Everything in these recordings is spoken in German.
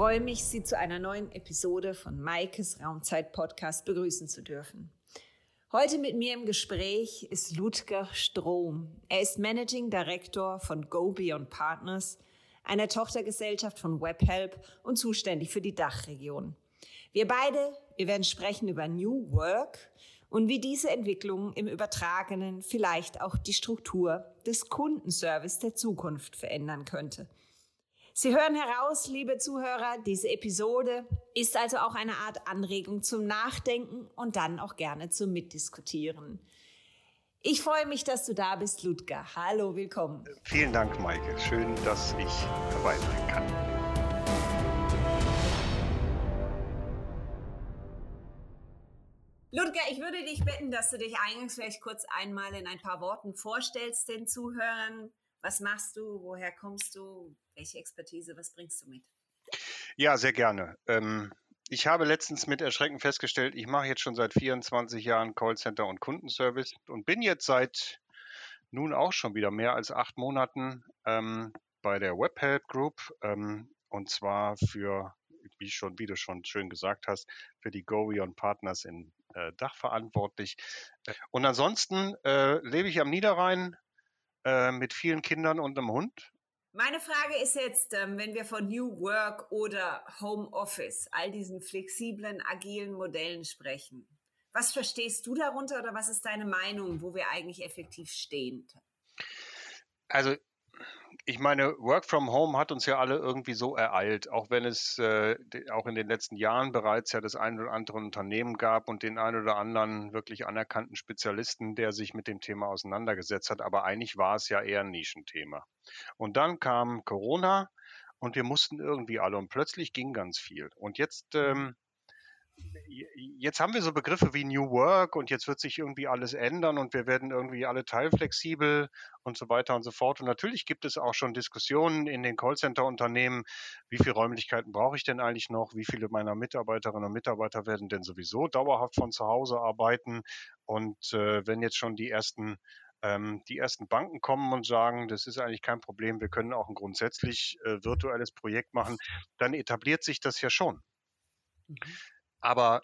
freue mich, Sie zu einer neuen Episode von Maikes Raumzeit Podcast begrüßen zu dürfen. Heute mit mir im Gespräch ist Ludger Strom. Er ist Managing Director von Go Beyond Partners, einer Tochtergesellschaft von WebHelp und zuständig für die Dachregion. Wir beide, wir werden sprechen über New Work und wie diese Entwicklung im Übertragenen vielleicht auch die Struktur des Kundenservice der Zukunft verändern könnte. Sie hören heraus, liebe Zuhörer, diese Episode ist also auch eine Art Anregung zum Nachdenken und dann auch gerne zum Mitdiskutieren. Ich freue mich, dass du da bist, Ludger. Hallo, willkommen. Vielen Dank, Maike. Schön, dass ich dabei sein kann. Ludger, ich würde dich bitten, dass du dich eingangs vielleicht kurz einmal in ein paar Worten vorstellst den Zuhörern. Was machst du? Woher kommst du? Welche Expertise? Was bringst du mit? Ja, sehr gerne. Ähm, ich habe letztens mit Erschrecken festgestellt, ich mache jetzt schon seit 24 Jahren Callcenter und Kundenservice und bin jetzt seit nun auch schon wieder mehr als acht Monaten ähm, bei der WebHelp Group ähm, und zwar für, wie schon, wie du schon schön gesagt hast, für die GoVion Partners in äh, Dach verantwortlich. Und ansonsten äh, lebe ich am Niederrhein, äh, mit vielen Kindern und einem Hund. Meine Frage ist jetzt, ähm, wenn wir von New Work oder Home Office, all diesen flexiblen, agilen Modellen sprechen, was verstehst du darunter oder was ist deine Meinung, wo wir eigentlich effektiv stehen? Also ich meine, Work from Home hat uns ja alle irgendwie so ereilt, auch wenn es äh, auch in den letzten Jahren bereits ja das ein oder andere Unternehmen gab und den ein oder anderen wirklich anerkannten Spezialisten, der sich mit dem Thema auseinandergesetzt hat. Aber eigentlich war es ja eher ein Nischenthema. Und dann kam Corona und wir mussten irgendwie alle und plötzlich ging ganz viel. Und jetzt ähm, jetzt haben wir so Begriffe wie New Work und jetzt wird sich irgendwie alles ändern und wir werden irgendwie alle teilflexibel und so weiter und so fort. Und natürlich gibt es auch schon Diskussionen in den Callcenter-Unternehmen, wie viele Räumlichkeiten brauche ich denn eigentlich noch? Wie viele meiner Mitarbeiterinnen und Mitarbeiter werden denn sowieso dauerhaft von zu Hause arbeiten? Und äh, wenn jetzt schon die ersten ähm, die ersten Banken kommen und sagen, das ist eigentlich kein Problem, wir können auch ein grundsätzlich äh, virtuelles Projekt machen, dann etabliert sich das ja schon. Mhm. Aber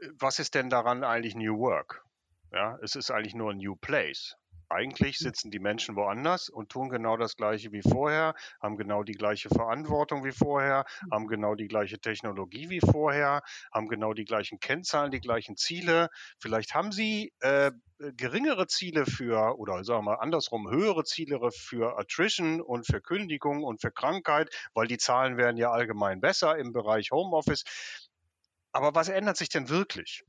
äh, was ist denn daran eigentlich New Work? Ja, es ist eigentlich nur ein New Place. Eigentlich hm. sitzen die Menschen woanders und tun genau das Gleiche wie vorher, haben genau die gleiche Verantwortung wie vorher, hm. haben genau die gleiche Technologie wie vorher, haben genau die gleichen Kennzahlen, die gleichen Ziele. Vielleicht haben sie äh, geringere Ziele für, oder sagen wir mal andersrum, höhere Ziele für Attrition und für Kündigung und für Krankheit, weil die Zahlen werden ja allgemein besser im Bereich Homeoffice. Aber was ändert sich denn wirklich?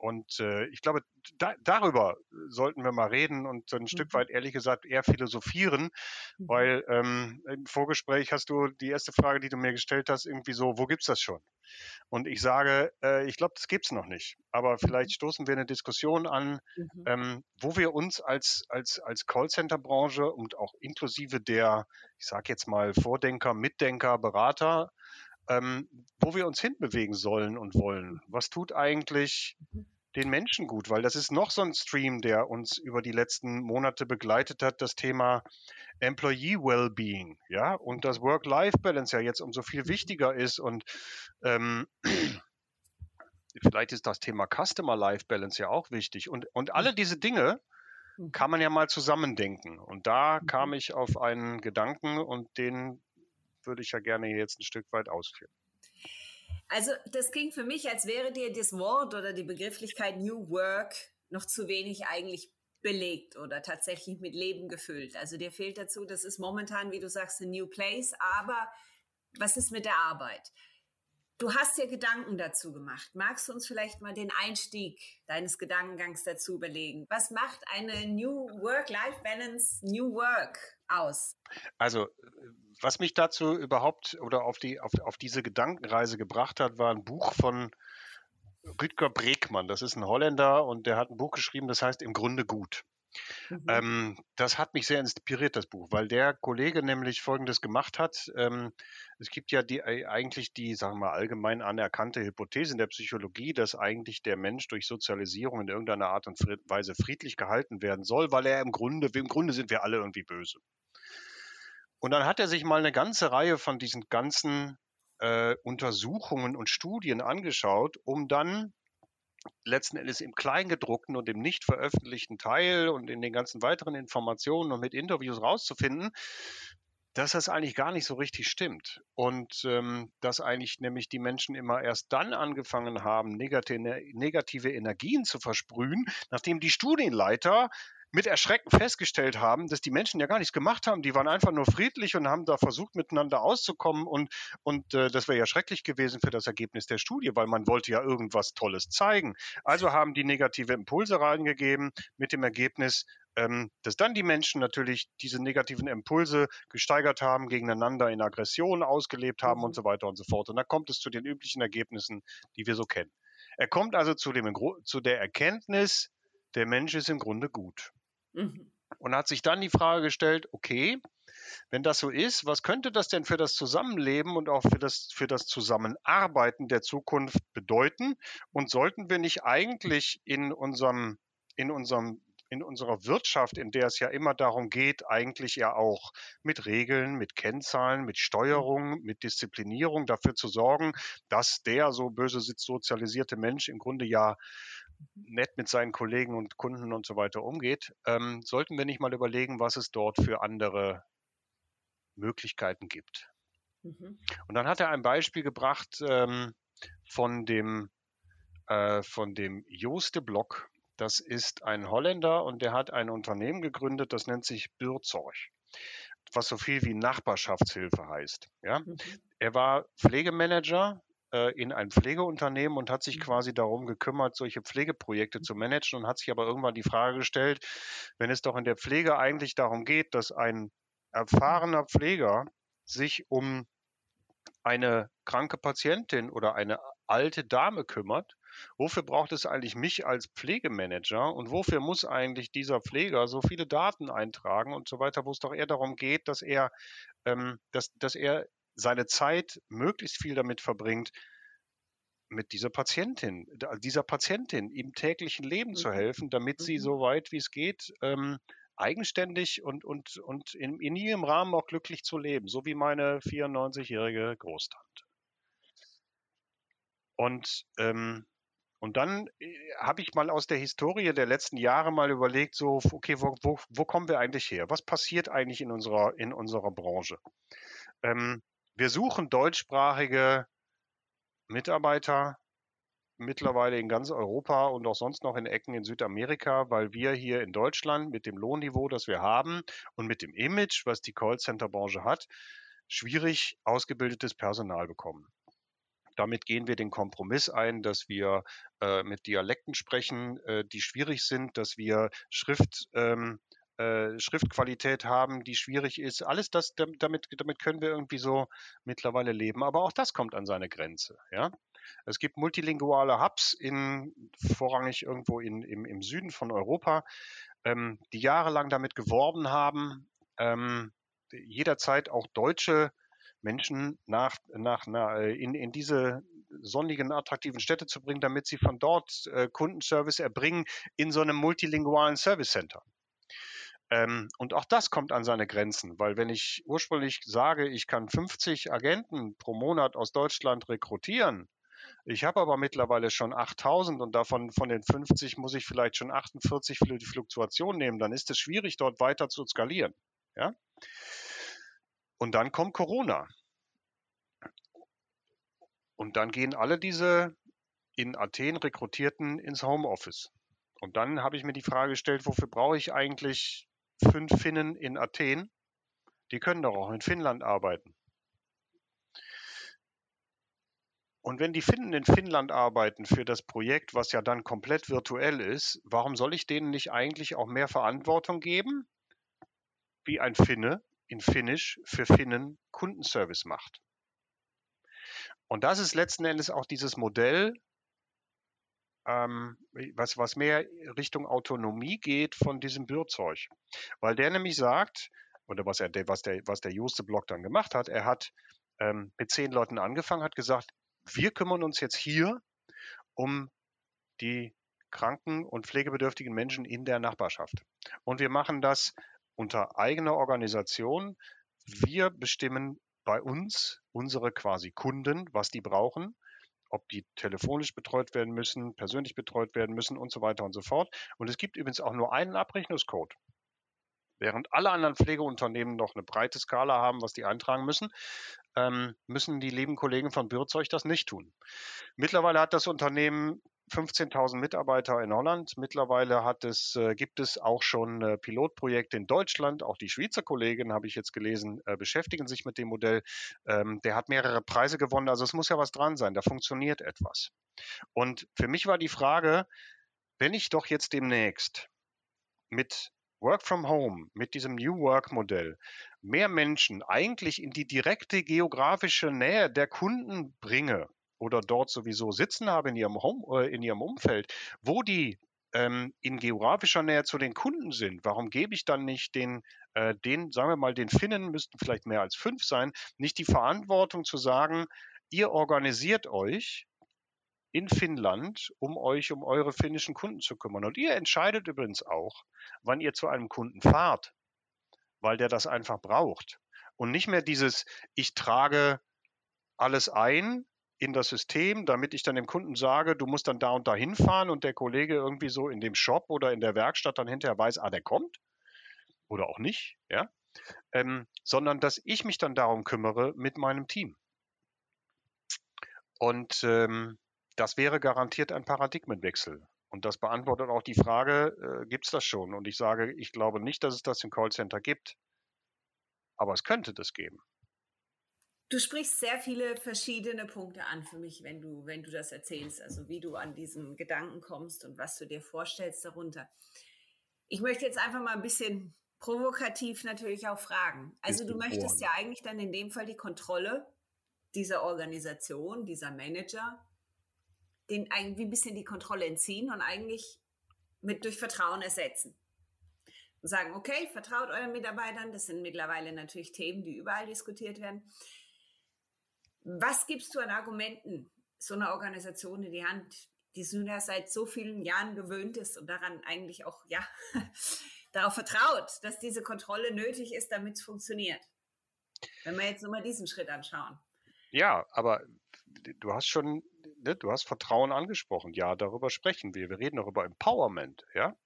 Und äh, ich glaube, da, darüber sollten wir mal reden und so ein mhm. Stück weit ehrlich gesagt eher philosophieren, mhm. weil ähm, im Vorgespräch hast du die erste Frage, die du mir gestellt hast, irgendwie so, wo gibt's das schon? Und ich sage, äh, ich glaube, das gibt's noch nicht. Aber vielleicht mhm. stoßen wir eine Diskussion an, mhm. ähm, wo wir uns als als als Callcenter-Branche und auch inklusive der, ich sage jetzt mal Vordenker, Mitdenker, Berater ähm, wo wir uns hinbewegen sollen und wollen. Was tut eigentlich den Menschen gut? Weil das ist noch so ein Stream, der uns über die letzten Monate begleitet hat, das Thema Employee Wellbeing, ja, und das Work-Life-Balance ja jetzt umso viel wichtiger ist und ähm, vielleicht ist das Thema Customer Life Balance ja auch wichtig und, und alle diese Dinge, mhm. kann man ja mal zusammendenken. Und da mhm. kam ich auf einen Gedanken und den würde ich ja gerne jetzt ein Stück weit ausführen. Also das klingt für mich, als wäre dir das Wort oder die Begrifflichkeit New Work noch zu wenig eigentlich belegt oder tatsächlich mit Leben gefüllt. Also dir fehlt dazu, das ist momentan, wie du sagst, ein New Place, aber was ist mit der Arbeit? Du hast dir Gedanken dazu gemacht. Magst du uns vielleicht mal den Einstieg deines Gedankengangs dazu überlegen? Was macht eine New Work-Life-Balance, New Work aus? Also, was mich dazu überhaupt oder auf, die, auf, auf diese Gedankenreise gebracht hat, war ein Buch von Rüdger Bregmann. Das ist ein Holländer und der hat ein Buch geschrieben, das heißt Im Grunde gut. Mhm. Ähm, das hat mich sehr inspiriert, das Buch, weil der Kollege nämlich Folgendes gemacht hat. Ähm, es gibt ja die, äh, eigentlich die, sagen wir mal, allgemein anerkannte Hypothese in der Psychologie, dass eigentlich der Mensch durch Sozialisierung in irgendeiner Art und Weise friedlich gehalten werden soll, weil er im Grunde, im Grunde sind wir alle irgendwie böse. Und dann hat er sich mal eine ganze Reihe von diesen ganzen äh, Untersuchungen und Studien angeschaut, um dann letzten Endes im Kleingedruckten und im nicht veröffentlichten Teil und in den ganzen weiteren Informationen und mit Interviews rauszufinden, dass das eigentlich gar nicht so richtig stimmt. Und ähm, dass eigentlich nämlich die Menschen immer erst dann angefangen haben, negative, negative Energien zu versprühen, nachdem die Studienleiter mit Erschrecken festgestellt haben, dass die Menschen ja gar nichts gemacht haben. Die waren einfach nur friedlich und haben da versucht, miteinander auszukommen. Und, und äh, das wäre ja schrecklich gewesen für das Ergebnis der Studie, weil man wollte ja irgendwas Tolles zeigen. Also haben die negative Impulse reingegeben mit dem Ergebnis, ähm, dass dann die Menschen natürlich diese negativen Impulse gesteigert haben, gegeneinander in Aggression ausgelebt haben und mhm. so weiter und so fort. Und da kommt es zu den üblichen Ergebnissen, die wir so kennen. Er kommt also zu, dem, zu der Erkenntnis, der Mensch ist im Grunde gut. Mhm. Und hat sich dann die Frage gestellt, okay, wenn das so ist, was könnte das denn für das Zusammenleben und auch für das, für das Zusammenarbeiten der Zukunft bedeuten? Und sollten wir nicht eigentlich in unserem, in unserem in unserer Wirtschaft, in der es ja immer darum geht, eigentlich ja auch mit Regeln, mit Kennzahlen, mit Steuerung, mit Disziplinierung dafür zu sorgen, dass der so böse sozialisierte Mensch im Grunde ja nett mit seinen Kollegen und Kunden und so weiter umgeht, ähm, sollten wir nicht mal überlegen, was es dort für andere Möglichkeiten gibt. Mhm. Und dann hat er ein Beispiel gebracht ähm, von dem äh, von dem Jooste Block. Das ist ein Holländer und der hat ein Unternehmen gegründet, das nennt sich Bürzorg, was so viel wie Nachbarschaftshilfe heißt. Ja? Mhm. Er war Pflegemanager äh, in ein Pflegeunternehmen und hat sich mhm. quasi darum gekümmert, solche Pflegeprojekte zu managen und hat sich aber irgendwann die Frage gestellt, wenn es doch in der Pflege eigentlich darum geht, dass ein erfahrener Pfleger sich um eine kranke Patientin oder eine alte Dame kümmert, wofür braucht es eigentlich mich als Pflegemanager und wofür muss eigentlich dieser Pfleger so viele Daten eintragen und so weiter, wo es doch eher darum geht, dass er, ähm, dass, dass er seine Zeit möglichst viel damit verbringt, mit dieser Patientin, dieser Patientin im täglichen Leben zu mhm. helfen, damit sie mhm. so weit wie es geht ähm, eigenständig und, und, und in, in ihrem Rahmen auch glücklich zu leben, so wie meine 94-jährige Großtante. Und, ähm, und dann äh, habe ich mal aus der Historie der letzten Jahre mal überlegt, so, okay, wo, wo, wo kommen wir eigentlich her? Was passiert eigentlich in unserer, in unserer Branche? Ähm, wir suchen deutschsprachige Mitarbeiter mittlerweile in ganz Europa und auch sonst noch in Ecken in Südamerika, weil wir hier in Deutschland mit dem Lohnniveau, das wir haben und mit dem Image, was die Callcenter-Branche hat, schwierig ausgebildetes Personal bekommen. Damit gehen wir den Kompromiss ein, dass wir äh, mit Dialekten sprechen, äh, die schwierig sind, dass wir Schrift, ähm, äh, Schriftqualität haben, die schwierig ist. Alles das, damit, damit können wir irgendwie so mittlerweile leben. Aber auch das kommt an seine Grenze. Ja? Es gibt multilinguale Hubs in, vorrangig irgendwo in, im, im Süden von Europa, ähm, die jahrelang damit geworben haben, ähm, jederzeit auch deutsche Menschen nach, nach, nach, äh, in, in diese sonnigen, attraktiven Städte zu bringen, damit sie von dort äh, Kundenservice erbringen in so einem multilingualen Service Center. Ähm, und auch das kommt an seine Grenzen, weil wenn ich ursprünglich sage, ich kann 50 Agenten pro Monat aus Deutschland rekrutieren, ich habe aber mittlerweile schon 8000 und davon von den 50 muss ich vielleicht schon 48 für die Fluktuation nehmen, dann ist es schwierig, dort weiter zu skalieren. Ja? Und dann kommt Corona. Und dann gehen alle diese in Athen Rekrutierten ins Homeoffice. Und dann habe ich mir die Frage gestellt, wofür brauche ich eigentlich fünf Finnen in Athen? Die können doch auch in Finnland arbeiten. Und wenn die Finnen in Finnland arbeiten für das Projekt, was ja dann komplett virtuell ist, warum soll ich denen nicht eigentlich auch mehr Verantwortung geben, wie ein Finne in Finnisch für Finnen Kundenservice macht. Und das ist letzten Endes auch dieses Modell, ähm, was, was mehr Richtung Autonomie geht von diesem Bürzeug. Weil der nämlich sagt, oder was, er, was der, was der Juste Block dann gemacht hat, er hat ähm, mit zehn Leuten angefangen, hat gesagt, wir kümmern uns jetzt hier um die kranken und pflegebedürftigen Menschen in der Nachbarschaft. Und wir machen das unter eigener Organisation. Wir bestimmen, bei uns unsere quasi Kunden, was die brauchen, ob die telefonisch betreut werden müssen, persönlich betreut werden müssen und so weiter und so fort. Und es gibt übrigens auch nur einen Abrechnungscode. Während alle anderen Pflegeunternehmen noch eine breite Skala haben, was die eintragen müssen, ähm, müssen die lieben Kollegen von Bürzeug das nicht tun. Mittlerweile hat das Unternehmen 15.000 Mitarbeiter in Holland. Mittlerweile hat es, äh, gibt es auch schon äh, Pilotprojekte in Deutschland. Auch die Schweizer Kollegin, habe ich jetzt gelesen, äh, beschäftigen sich mit dem Modell. Ähm, der hat mehrere Preise gewonnen. Also es muss ja was dran sein. Da funktioniert etwas. Und für mich war die Frage, wenn ich doch jetzt demnächst mit Work from Home mit diesem New Work Modell mehr Menschen eigentlich in die direkte geografische Nähe der Kunden bringe oder dort sowieso sitzen habe in ihrem Home, äh, in ihrem Umfeld, wo die ähm, in geografischer Nähe zu den Kunden sind, warum gebe ich dann nicht den, äh, den, sagen wir mal, den Finnen, müssten vielleicht mehr als fünf sein, nicht die Verantwortung zu sagen, ihr organisiert euch in Finnland, um euch um eure finnischen Kunden zu kümmern. Und ihr entscheidet übrigens auch, wann ihr zu einem Kunden fahrt, weil der das einfach braucht. Und nicht mehr dieses, ich trage alles ein in das System, damit ich dann dem Kunden sage, du musst dann da und da hinfahren und der Kollege irgendwie so in dem Shop oder in der Werkstatt dann hinterher weiß, ah, der kommt oder auch nicht, ja, ähm, sondern dass ich mich dann darum kümmere mit meinem Team. Und ähm, das wäre garantiert ein Paradigmenwechsel. Und das beantwortet auch die Frage, äh, gibt es das schon? Und ich sage, ich glaube nicht, dass es das im Callcenter gibt. Aber es könnte das geben. Du sprichst sehr viele verschiedene Punkte an für mich, wenn du, wenn du das erzählst, also wie du an diesen Gedanken kommst und was du dir vorstellst darunter. Ich möchte jetzt einfach mal ein bisschen provokativ natürlich auch fragen. Also du möchtest ja eigentlich dann in dem Fall die Kontrolle dieser Organisation, dieser Manager den irgendwie ein bisschen die Kontrolle entziehen und eigentlich mit durch Vertrauen ersetzen. Und sagen, okay, vertraut euren Mitarbeitern, das sind mittlerweile natürlich Themen, die überall diskutiert werden. Was gibst du an Argumenten so einer Organisation in die Hand, die es nun ja seit so vielen Jahren gewöhnt ist und daran eigentlich auch, ja, darauf vertraut, dass diese Kontrolle nötig ist, damit es funktioniert? Wenn wir jetzt nur mal diesen Schritt anschauen. Ja, aber du hast schon ne, du hast Vertrauen angesprochen. Ja, darüber sprechen wir. Wir reden auch über Empowerment, ja.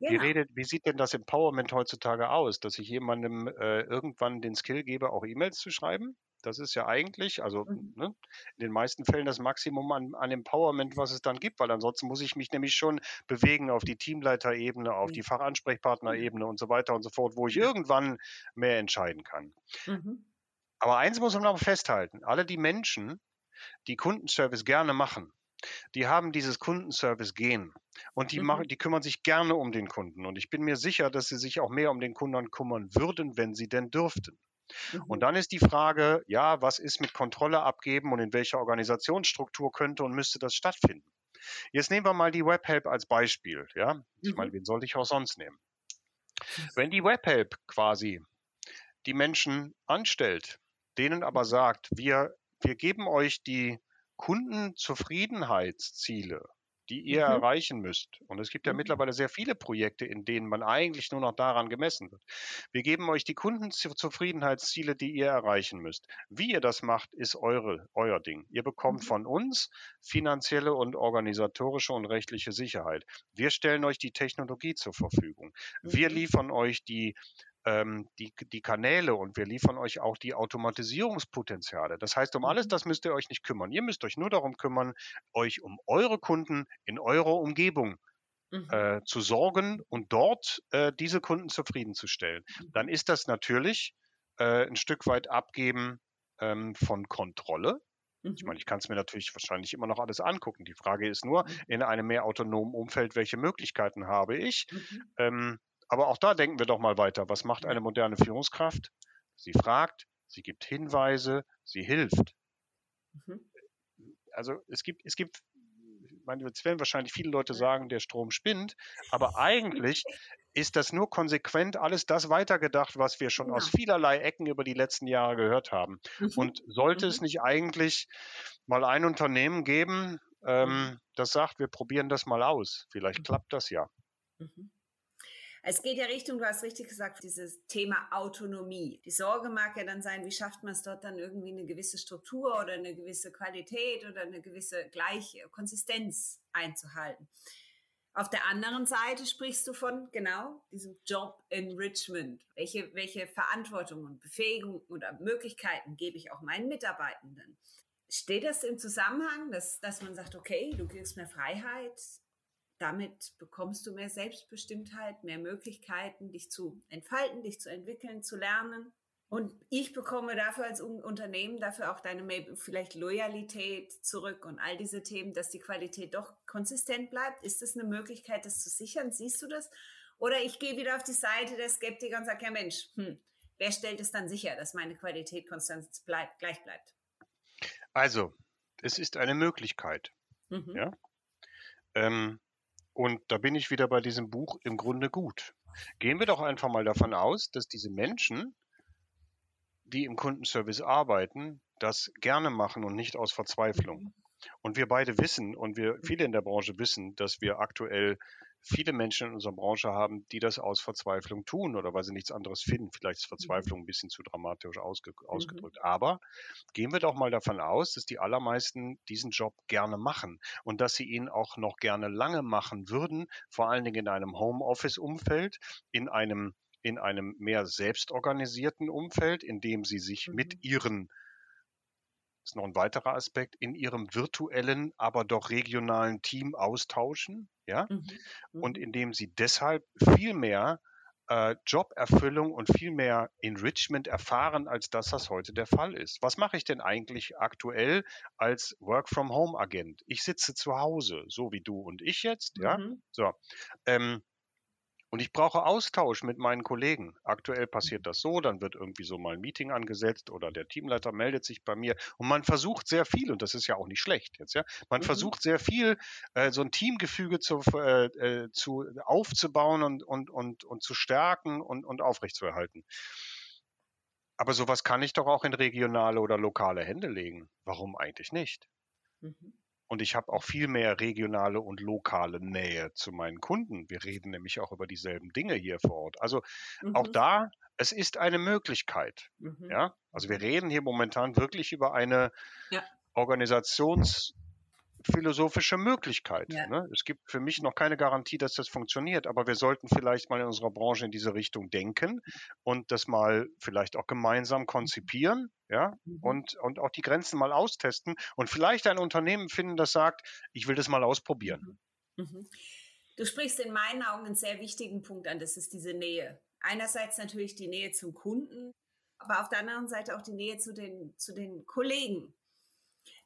Genau. Wie, redet, wie sieht denn das Empowerment heutzutage aus? Dass ich jemandem äh, irgendwann den Skill gebe, auch E-Mails zu schreiben? Das ist ja eigentlich, also mhm. ne, in den meisten Fällen das Maximum an, an, Empowerment, was es dann gibt, weil ansonsten muss ich mich nämlich schon bewegen auf die Teamleiterebene, auf mhm. die Fachansprechpartnerebene und so weiter und so fort, wo ich irgendwann mehr entscheiden kann. Mhm. Aber eins muss man noch festhalten: Alle die Menschen, die Kundenservice gerne machen, die haben dieses Kundenservice-Gen und die, mhm. machen, die kümmern sich gerne um den Kunden. Und ich bin mir sicher, dass sie sich auch mehr um den Kunden kümmern würden, wenn sie denn dürften. Mhm. Und dann ist die Frage, ja, was ist mit Kontrolle abgeben und in welcher Organisationsstruktur könnte und müsste das stattfinden? Jetzt nehmen wir mal die Webhelp als Beispiel. Ja? Ich meine, mhm. wen sollte ich auch sonst nehmen? Wenn die Webhelp quasi die Menschen anstellt, denen aber mhm. sagt, wir wir geben euch die Kundenzufriedenheitsziele, die ihr mhm. erreichen müsst. Und es gibt ja mhm. mittlerweile sehr viele Projekte, in denen man eigentlich nur noch daran gemessen wird. Wir geben euch die Kundenzufriedenheitsziele, die ihr erreichen müsst. Wie ihr das macht, ist eure, euer Ding. Ihr bekommt mhm. von uns finanzielle und organisatorische und rechtliche Sicherheit. Wir stellen euch die Technologie zur Verfügung. Wir mhm. liefern euch die ähm, die, die Kanäle und wir liefern euch auch die Automatisierungspotenziale. Das heißt, um alles mhm. das müsst ihr euch nicht kümmern. Ihr müsst euch nur darum kümmern, euch um eure Kunden in eurer Umgebung mhm. äh, zu sorgen und dort äh, diese Kunden zufriedenzustellen. Mhm. Dann ist das natürlich äh, ein Stück weit Abgeben ähm, von Kontrolle. Ich meine, ich kann es mir natürlich wahrscheinlich immer noch alles angucken. Die Frage ist nur, in einem mehr autonomen Umfeld, welche Möglichkeiten habe ich? Mhm. Ähm, aber auch da denken wir doch mal weiter. Was macht eine moderne Führungskraft? Sie fragt, sie gibt Hinweise, sie hilft. Mhm. Also es gibt, es gibt, ich meine, jetzt werden wahrscheinlich viele Leute sagen, der Strom spinnt, aber eigentlich ist das nur konsequent alles das weitergedacht, was wir schon ja. aus vielerlei Ecken über die letzten Jahre gehört haben. Mhm. Und sollte mhm. es nicht eigentlich mal ein Unternehmen geben, ähm, mhm. das sagt, wir probieren das mal aus. Vielleicht mhm. klappt das ja. Mhm. Es geht ja Richtung, du hast richtig gesagt, dieses Thema Autonomie. Die Sorge mag ja dann sein, wie schafft man es dort dann irgendwie eine gewisse Struktur oder eine gewisse Qualität oder eine gewisse gleiche Konsistenz einzuhalten. Auf der anderen Seite sprichst du von genau diesem Job Enrichment. Welche, welche Verantwortung und Befähigung oder Möglichkeiten gebe ich auch meinen Mitarbeitenden? Steht das im Zusammenhang, dass, dass man sagt, okay, du gibst mehr Freiheit, damit bekommst du mehr Selbstbestimmtheit, mehr Möglichkeiten, dich zu entfalten, dich zu entwickeln, zu lernen. Und ich bekomme dafür als Unternehmen dafür auch deine vielleicht Loyalität zurück und all diese Themen, dass die Qualität doch konsistent bleibt. Ist das eine Möglichkeit, das zu sichern? Siehst du das? Oder ich gehe wieder auf die Seite der Skeptiker und sage, ja Mensch, hm, wer stellt es dann sicher, dass meine Qualität konstant bleibt, gleich bleibt? Also, es ist eine Möglichkeit. Mhm. Ja? Ähm, und da bin ich wieder bei diesem Buch im Grunde gut. Gehen wir doch einfach mal davon aus, dass diese Menschen, die im Kundenservice arbeiten, das gerne machen und nicht aus Verzweiflung. Und wir beide wissen und wir viele in der Branche wissen, dass wir aktuell viele Menschen in unserer Branche haben, die das aus Verzweiflung tun oder weil sie nichts anderes finden. Vielleicht ist mhm. Verzweiflung ein bisschen zu dramatisch ausge mhm. ausgedrückt. Mhm. Aber gehen wir doch mal davon aus, dass die allermeisten diesen Job gerne machen und dass sie ihn auch noch gerne lange machen würden, vor allen Dingen in einem Homeoffice-Umfeld, in einem in einem mehr selbstorganisierten Umfeld, in dem sie sich mhm. mit ihren ist noch ein weiterer Aspekt, in ihrem virtuellen, aber doch regionalen Team austauschen, ja, mhm. und mhm. indem sie deshalb viel mehr äh, Joberfüllung und viel mehr Enrichment erfahren, als dass das heute der Fall ist. Was mache ich denn eigentlich aktuell als Work-from-Home-Agent? Ich sitze zu Hause, so wie du und ich jetzt, ja. Mhm. So. Ähm, und ich brauche Austausch mit meinen Kollegen. Aktuell passiert das so, dann wird irgendwie so mal ein Meeting angesetzt oder der Teamleiter meldet sich bei mir und man versucht sehr viel, und das ist ja auch nicht schlecht jetzt, ja, man mhm. versucht sehr viel, äh, so ein Teamgefüge zu, äh, äh, zu aufzubauen und, und, und, und zu stärken und, und aufrechtzuerhalten. Aber sowas kann ich doch auch in regionale oder lokale Hände legen. Warum eigentlich nicht? Mhm. Und ich habe auch viel mehr regionale und lokale Nähe zu meinen Kunden. Wir reden nämlich auch über dieselben Dinge hier vor Ort. Also mhm. auch da, es ist eine Möglichkeit. Mhm. Ja, also wir reden hier momentan wirklich über eine ja. Organisations- philosophische Möglichkeit. Ja. Ne? Es gibt für mich noch keine Garantie, dass das funktioniert, aber wir sollten vielleicht mal in unserer Branche in diese Richtung denken und das mal vielleicht auch gemeinsam konzipieren, ja, mhm. und, und auch die Grenzen mal austesten und vielleicht ein Unternehmen finden, das sagt, ich will das mal ausprobieren. Mhm. mhm. Du sprichst in meinen Augen einen sehr wichtigen Punkt an, das ist diese Nähe. Einerseits natürlich die Nähe zum Kunden, aber auf der anderen Seite auch die Nähe zu den, zu den Kollegen.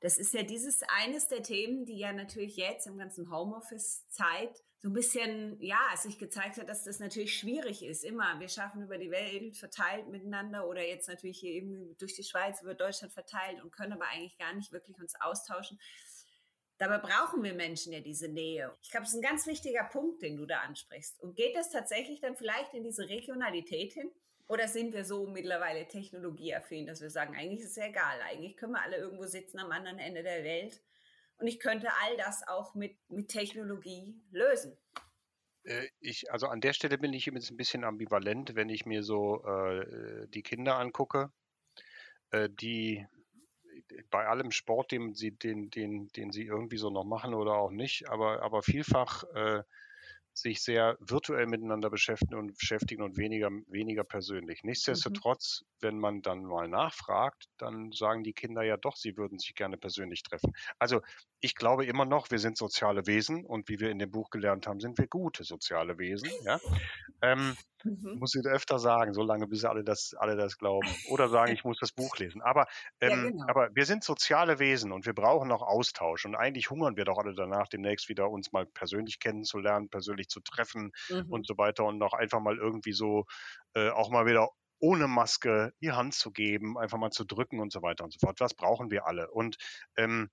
Das ist ja dieses eines der Themen, die ja natürlich jetzt im ganzen Homeoffice-Zeit so ein bisschen, ja, sich gezeigt hat, dass das natürlich schwierig ist. Immer, wir schaffen über die Welt verteilt miteinander oder jetzt natürlich hier eben durch die Schweiz, über Deutschland verteilt und können aber eigentlich gar nicht wirklich uns austauschen. Dabei brauchen wir Menschen ja diese Nähe. Ich glaube, es ist ein ganz wichtiger Punkt, den du da ansprichst. Und geht das tatsächlich dann vielleicht in diese Regionalität hin? Oder sind wir so mittlerweile technologieaffin, dass wir sagen, eigentlich ist es egal, eigentlich können wir alle irgendwo sitzen am anderen Ende der Welt und ich könnte all das auch mit, mit Technologie lösen. Äh, ich, also an der Stelle bin ich jetzt ein bisschen ambivalent, wenn ich mir so äh, die Kinder angucke, äh, die bei allem Sport, den sie, den, den, den sie irgendwie so noch machen oder auch nicht, aber, aber vielfach äh, sich sehr virtuell miteinander beschäftigen und beschäftigen und weniger, weniger persönlich. Mhm. Nichtsdestotrotz, mhm. wenn man dann mal nachfragt, dann sagen die Kinder ja doch, sie würden sich gerne persönlich treffen. Also ich glaube immer noch, wir sind soziale Wesen und wie wir in dem Buch gelernt haben, sind wir gute soziale Wesen. Ja? Ähm, mhm. Muss ich öfter sagen, so lange, bis alle das, alle das glauben. Oder sagen, ich muss das Buch lesen. Aber, ähm, ja, genau. aber wir sind soziale Wesen und wir brauchen auch Austausch. Und eigentlich hungern wir doch alle danach, demnächst wieder uns mal persönlich kennenzulernen, persönlich zu treffen mhm. und so weiter und noch einfach mal irgendwie so äh, auch mal wieder ohne Maske die Hand zu geben, einfach mal zu drücken und so weiter und so fort. Das brauchen wir alle. Und ähm,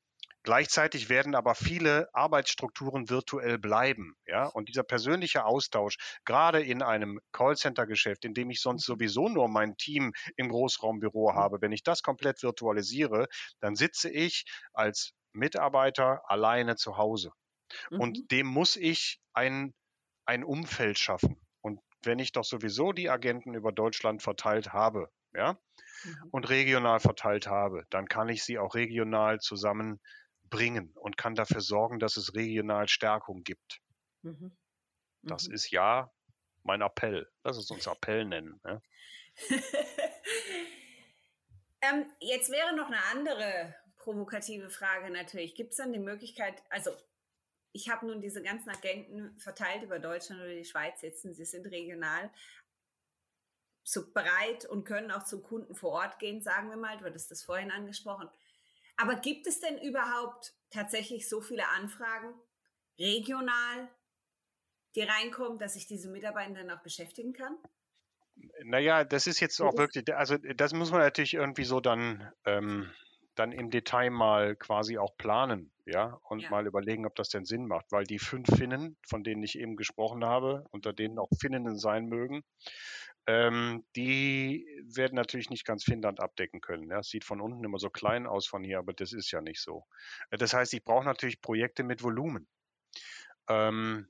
Gleichzeitig werden aber viele Arbeitsstrukturen virtuell bleiben. Ja? Und dieser persönliche Austausch, gerade in einem Callcenter-Geschäft, in dem ich sonst mhm. sowieso nur mein Team im Großraumbüro mhm. habe, wenn ich das komplett virtualisiere, dann sitze ich als Mitarbeiter alleine zu Hause. Mhm. Und dem muss ich ein, ein Umfeld schaffen. Und wenn ich doch sowieso die Agenten über Deutschland verteilt habe, ja, mhm. und regional verteilt habe, dann kann ich sie auch regional zusammenbringen und kann dafür sorgen, dass es regional Stärkung gibt. Mhm. Das mhm. ist ja mein Appell. Lass es uns Appell nennen. Ja? ähm, jetzt wäre noch eine andere provokative Frage natürlich. Gibt es dann die Möglichkeit, also ich habe nun diese ganzen Agenten verteilt über Deutschland oder die Schweiz sitzen, sie sind regional so breit und können auch zum Kunden vor Ort gehen, sagen wir mal. Du hattest das vorhin angesprochen. Aber gibt es denn überhaupt tatsächlich so viele Anfragen regional, die reinkommen, dass ich diese Mitarbeiter dann auch beschäftigen kann? Naja, das ist jetzt auch wirklich, also das muss man natürlich irgendwie so dann, ähm, dann im Detail mal quasi auch planen, ja, und ja. mal überlegen, ob das denn Sinn macht, weil die fünf Finnen, von denen ich eben gesprochen habe, unter denen auch Finninnen sein mögen, ähm, die werden natürlich nicht ganz Finnland abdecken können. Ja. Sieht von unten immer so klein aus von hier, aber das ist ja nicht so. Äh, das heißt, ich brauche natürlich Projekte mit Volumen. Ähm,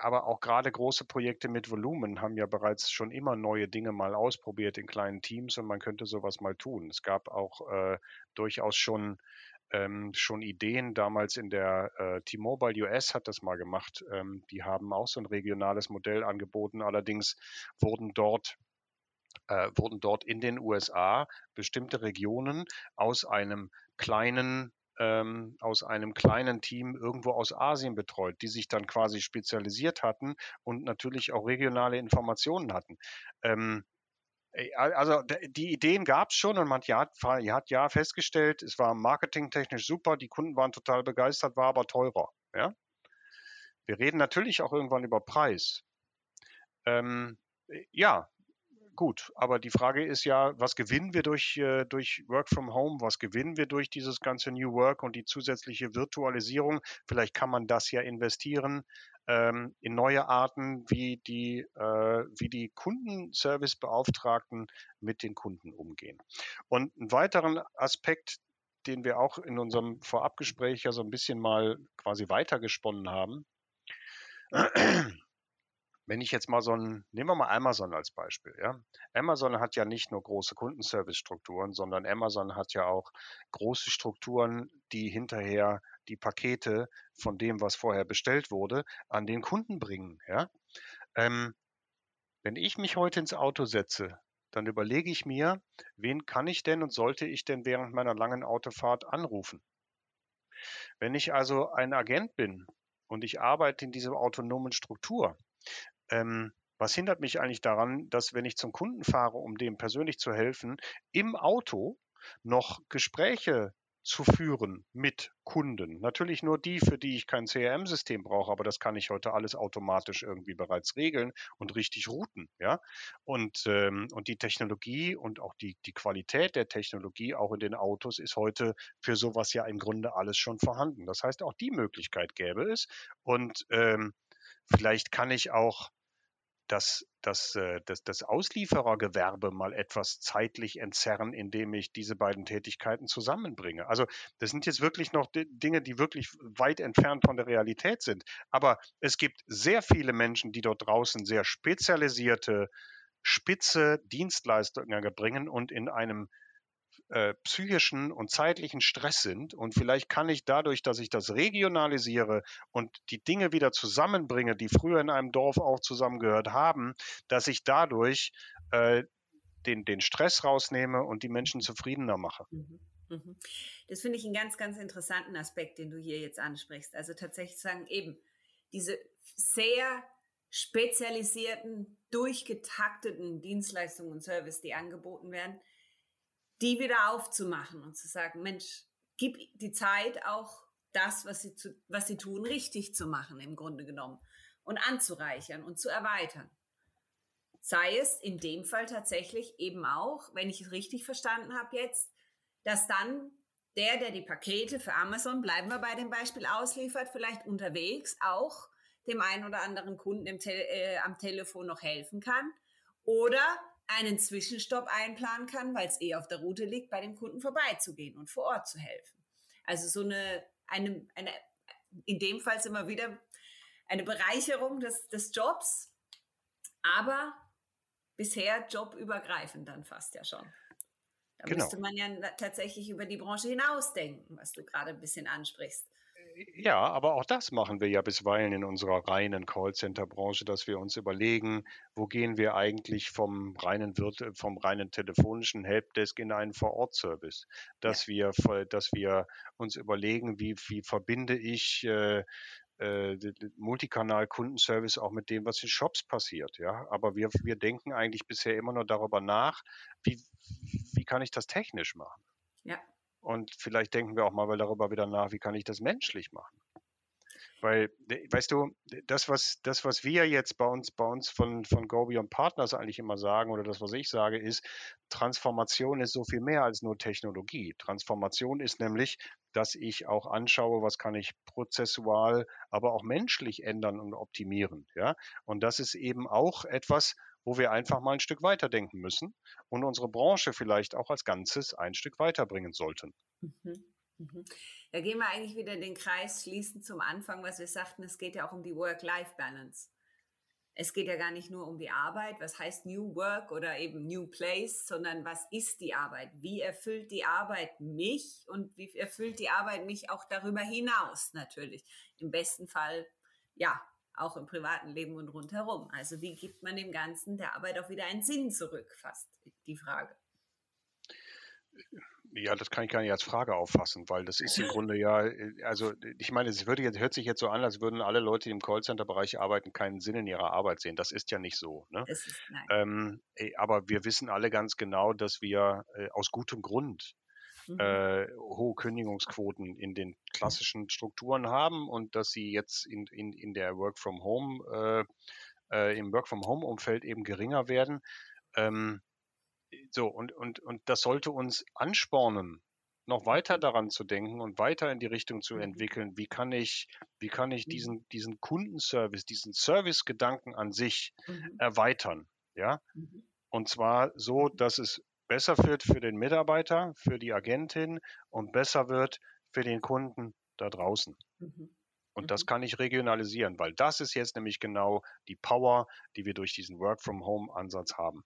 aber auch gerade große Projekte mit Volumen haben ja bereits schon immer neue Dinge mal ausprobiert in kleinen Teams und man könnte sowas mal tun. Es gab auch äh, durchaus schon ähm, schon Ideen. Damals in der äh, T-Mobile US hat das mal gemacht. Ähm, die haben auch so ein regionales Modell angeboten. Allerdings wurden dort äh, wurden dort in den USA bestimmte Regionen aus einem kleinen ähm, aus einem kleinen Team irgendwo aus Asien betreut, die sich dann quasi spezialisiert hatten und natürlich auch regionale Informationen hatten. Ähm, also die Ideen gab es schon und man hat, hat ja festgestellt, es war marketingtechnisch super, die Kunden waren total begeistert, war aber teurer. Ja? Wir reden natürlich auch irgendwann über Preis. Ähm, ja, gut, aber die Frage ist ja, was gewinnen wir durch, äh, durch Work from Home? Was gewinnen wir durch dieses ganze New Work und die zusätzliche Virtualisierung? Vielleicht kann man das ja investieren ähm, in neue Arten, wie die, äh, wie die Kundenservicebeauftragten mit den Kunden umgehen. Und einen weiteren Aspekt, den wir auch in unserem Vorabgespräch ja so ein bisschen mal quasi weitergesponnen haben, wenn ich jetzt mal so ein, nehmen wir mal Amazon als Beispiel, ja. Amazon hat ja nicht nur große Kundenservice-Strukturen, sondern Amazon hat ja auch große Strukturen, die hinterher die Pakete von dem, was vorher bestellt wurde, an den Kunden bringen, ja. Ähm, wenn ich mich heute ins Auto setze, dann überlege ich mir, wen kann ich denn und sollte ich denn während meiner langen Autofahrt anrufen? Wenn ich also ein Agent bin und ich arbeite in dieser autonomen Struktur, ähm, was hindert mich eigentlich daran, dass wenn ich zum Kunden fahre, um dem persönlich zu helfen, im Auto noch Gespräche zu führen mit Kunden. Natürlich nur die, für die ich kein CRM-System brauche, aber das kann ich heute alles automatisch irgendwie bereits regeln und richtig routen. Ja? Und, ähm, und die Technologie und auch die, die Qualität der Technologie auch in den Autos ist heute für sowas ja im Grunde alles schon vorhanden. Das heißt, auch die Möglichkeit gäbe es. Und ähm, vielleicht kann ich auch das, das, äh, das, das Auslieferergewerbe mal etwas zeitlich entzerren, indem ich diese beiden Tätigkeiten zusammenbringe. Also das sind jetzt wirklich noch Dinge, die wirklich weit entfernt von der Realität sind. Aber es gibt sehr viele Menschen, die dort draußen sehr spezialisierte, spitze Dienstleistungen erbringen und in einem äh, psychischen und zeitlichen Stress sind. Und vielleicht kann ich dadurch, dass ich das regionalisiere und die Dinge wieder zusammenbringe, die früher in einem Dorf auch zusammengehört haben, dass ich dadurch äh, den, den Stress rausnehme und die Menschen zufriedener mache. Mhm. Mhm. Das finde ich einen ganz, ganz interessanten Aspekt, den du hier jetzt ansprichst. Also tatsächlich sagen, eben diese sehr spezialisierten, durchgetakteten Dienstleistungen und Service, die angeboten werden, die wieder aufzumachen und zu sagen, Mensch, gib die Zeit auch das, was sie, zu, was sie tun, richtig zu machen im Grunde genommen und anzureichern und zu erweitern. Sei es in dem Fall tatsächlich eben auch, wenn ich es richtig verstanden habe jetzt, dass dann der, der die Pakete für Amazon, bleiben wir bei dem Beispiel, ausliefert, vielleicht unterwegs auch dem einen oder anderen Kunden Te äh, am Telefon noch helfen kann. Oder einen Zwischenstopp einplanen kann, weil es eh auf der Route liegt, bei dem Kunden vorbeizugehen und vor Ort zu helfen. Also so eine, eine, eine in dem Fall wir wieder eine Bereicherung des, des Jobs aber bisher jobübergreifend dann fast ja schon. Da genau. müsste man ja tatsächlich über die Branche hinausdenken, was du gerade ein bisschen ansprichst. Ja, aber auch das machen wir ja bisweilen in unserer reinen Callcenter-Branche, dass wir uns überlegen, wo gehen wir eigentlich vom reinen, vom reinen telefonischen Helpdesk in einen Vor-Ort-Service, dass ja. wir, dass wir uns überlegen, wie, wie verbinde ich äh, äh, Multikanal-Kundenservice auch mit dem, was in Shops passiert. Ja, aber wir, wir denken eigentlich bisher immer nur darüber nach, wie, wie kann ich das technisch machen? Ja. Und vielleicht denken wir auch mal darüber wieder nach, wie kann ich das menschlich machen? Weil, weißt du, das, was, das, was wir jetzt bei uns, bei uns von, von Gobi und Partners eigentlich immer sagen, oder das, was ich sage, ist, Transformation ist so viel mehr als nur Technologie. Transformation ist nämlich, dass ich auch anschaue, was kann ich prozessual, aber auch menschlich ändern und optimieren. Ja? Und das ist eben auch etwas, wo wir einfach mal ein Stück weiterdenken müssen und unsere Branche vielleicht auch als Ganzes ein Stück weiterbringen sollten. Mhm. Mhm. Da gehen wir eigentlich wieder den Kreis schließen zum Anfang, was wir sagten, es geht ja auch um die Work-Life-Balance. Es geht ja gar nicht nur um die Arbeit, was heißt New Work oder eben New Place, sondern was ist die Arbeit? Wie erfüllt die Arbeit mich und wie erfüllt die Arbeit mich auch darüber hinaus natürlich? Im besten Fall, ja, auch im privaten Leben und rundherum. Also wie gibt man dem Ganzen der Arbeit auch wieder einen Sinn zurück, fast die Frage. Ja, das kann ich gar nicht als Frage auffassen, weil das ist im Grunde ja, äh, also ich meine, es würde jetzt, hört sich jetzt so an, als würden alle Leute, die im Callcenter-Bereich arbeiten, keinen Sinn in ihrer Arbeit sehen. Das ist ja nicht so. Ne? Ist, ähm, aber wir wissen alle ganz genau, dass wir äh, aus gutem Grund mhm. äh, hohe Kündigungsquoten in den klassischen Strukturen haben und dass sie jetzt in, in, in der Work from Home, äh, äh, im Work from Home Umfeld eben geringer werden. Ähm, so, und, und, und das sollte uns anspornen, noch weiter mhm. daran zu denken und weiter in die Richtung zu mhm. entwickeln, wie kann ich, wie kann ich mhm. diesen, diesen Kundenservice, diesen Servicegedanken an sich mhm. erweitern, ja? Mhm. Und zwar so, dass es besser wird für den Mitarbeiter, für die Agentin und besser wird für den Kunden da draußen. Mhm. Und das kann ich regionalisieren, weil das ist jetzt nämlich genau die Power, die wir durch diesen Work-from-Home-Ansatz haben.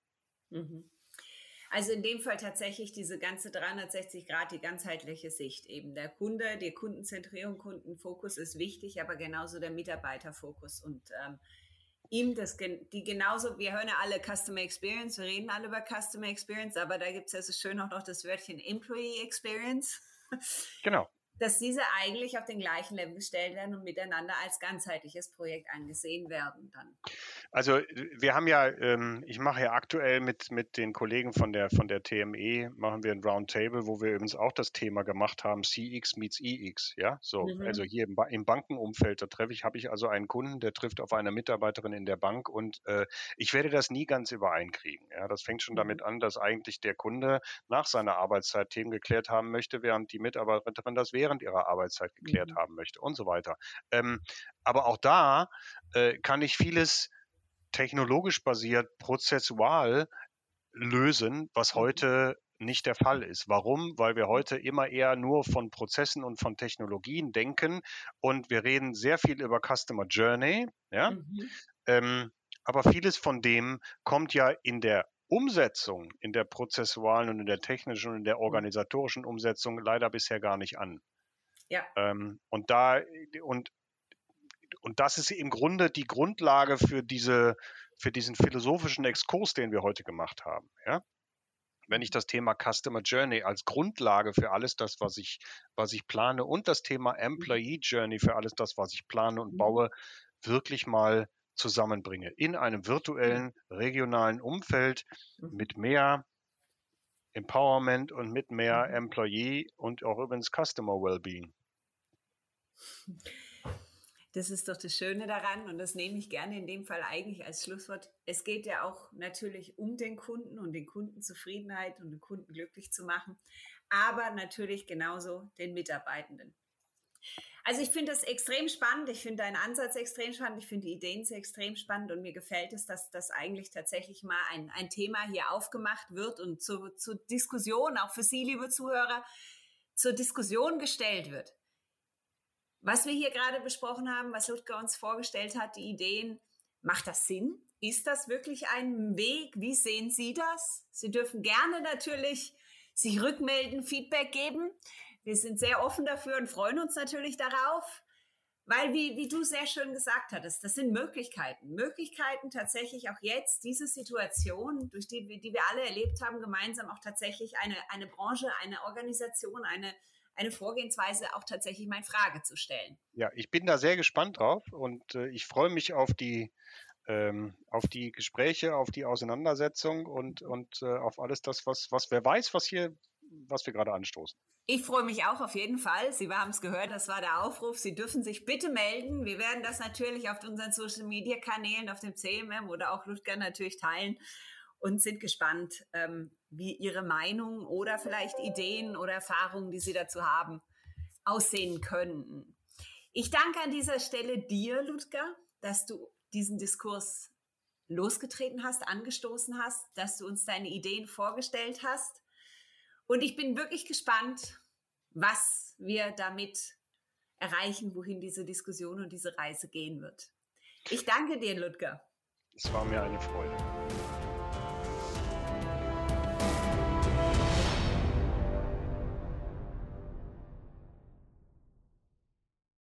Mhm. Also in dem Fall tatsächlich diese ganze 360 Grad, die ganzheitliche Sicht eben. Der Kunde, die Kundenzentrierung, Kundenfokus ist wichtig, aber genauso der Mitarbeiterfokus und ähm, ihm das, die genauso, wir hören ja alle Customer Experience, wir reden alle über Customer Experience, aber da gibt es ja so schön auch noch das Wörtchen Employee Experience. Genau dass diese eigentlich auf den gleichen Level gestellt werden und miteinander als ganzheitliches Projekt angesehen werden dann. Also wir haben ja, ähm, ich mache ja aktuell mit, mit den Kollegen von der, von der TME, machen wir ein Roundtable, wo wir übrigens auch das Thema gemacht haben, CX meets EX, ja, so, mhm. also hier im, im Bankenumfeld, da treffe ich, habe ich also einen Kunden, der trifft auf eine Mitarbeiterin in der Bank und äh, ich werde das nie ganz übereinkriegen, ja, das fängt schon mhm. damit an, dass eigentlich der Kunde nach seiner Arbeitszeit Themen geklärt haben möchte, während die Mitarbeiterin das wäre während ihrer Arbeitszeit geklärt mhm. haben möchte und so weiter. Ähm, aber auch da äh, kann ich vieles technologisch basiert, prozessual lösen, was mhm. heute nicht der Fall ist. Warum? Weil wir heute immer eher nur von Prozessen und von Technologien denken und wir reden sehr viel über Customer Journey, ja. Mhm. Ähm, aber vieles von dem kommt ja in der Umsetzung, in der prozessualen und in der technischen und in der mhm. organisatorischen Umsetzung leider bisher gar nicht an. Ja. Ähm, und da, und, und das ist im Grunde die Grundlage für diese, für diesen philosophischen Exkurs, den wir heute gemacht haben. Ja? Wenn ich das Thema Customer Journey als Grundlage für alles das, was ich, was ich plane und das Thema Employee Journey für alles das, was ich plane und mhm. baue, wirklich mal zusammenbringe in einem virtuellen, regionalen Umfeld mhm. mit mehr Empowerment und mit mehr mhm. Employee und auch übrigens Customer Wellbeing. Das ist doch das Schöne daran und das nehme ich gerne in dem Fall eigentlich als Schlusswort. Es geht ja auch natürlich um den Kunden und den Kundenzufriedenheit und den Kunden glücklich zu machen, aber natürlich genauso den Mitarbeitenden. Also ich finde das extrem spannend. Ich finde deinen Ansatz extrem spannend. Ich finde die Ideen sehr extrem spannend und mir gefällt es, dass das eigentlich tatsächlich mal ein, ein Thema hier aufgemacht wird und zur, zur Diskussion, auch für Sie, liebe Zuhörer, zur Diskussion gestellt wird. Was wir hier gerade besprochen haben, was Ludger uns vorgestellt hat, die Ideen, macht das Sinn? Ist das wirklich ein Weg? Wie sehen Sie das? Sie dürfen gerne natürlich sich rückmelden, Feedback geben. Wir sind sehr offen dafür und freuen uns natürlich darauf. Weil, wie, wie du sehr schön gesagt hattest, das sind Möglichkeiten. Möglichkeiten tatsächlich auch jetzt diese Situation, durch die, die wir alle erlebt haben, gemeinsam auch tatsächlich eine, eine Branche, eine Organisation, eine, eine Vorgehensweise auch tatsächlich mal in Frage zu stellen. Ja, ich bin da sehr gespannt drauf und äh, ich freue mich auf die, ähm, auf die Gespräche, auf die Auseinandersetzung und, und äh, auf alles das, was, was wer weiß, was hier, was wir gerade anstoßen. Ich freue mich auch auf jeden Fall. Sie haben es gehört, das war der Aufruf. Sie dürfen sich bitte melden. Wir werden das natürlich auf unseren Social Media Kanälen, auf dem CMM oder auch Ludger natürlich teilen und sind gespannt, ähm, wie Ihre Meinung oder vielleicht Ideen oder Erfahrungen, die Sie dazu haben, aussehen könnten. Ich danke an dieser Stelle dir, Ludger, dass du diesen Diskurs losgetreten hast, angestoßen hast, dass du uns deine Ideen vorgestellt hast. Und ich bin wirklich gespannt, was wir damit erreichen, wohin diese Diskussion und diese Reise gehen wird. Ich danke dir, Ludger. Es war mir eine Freude.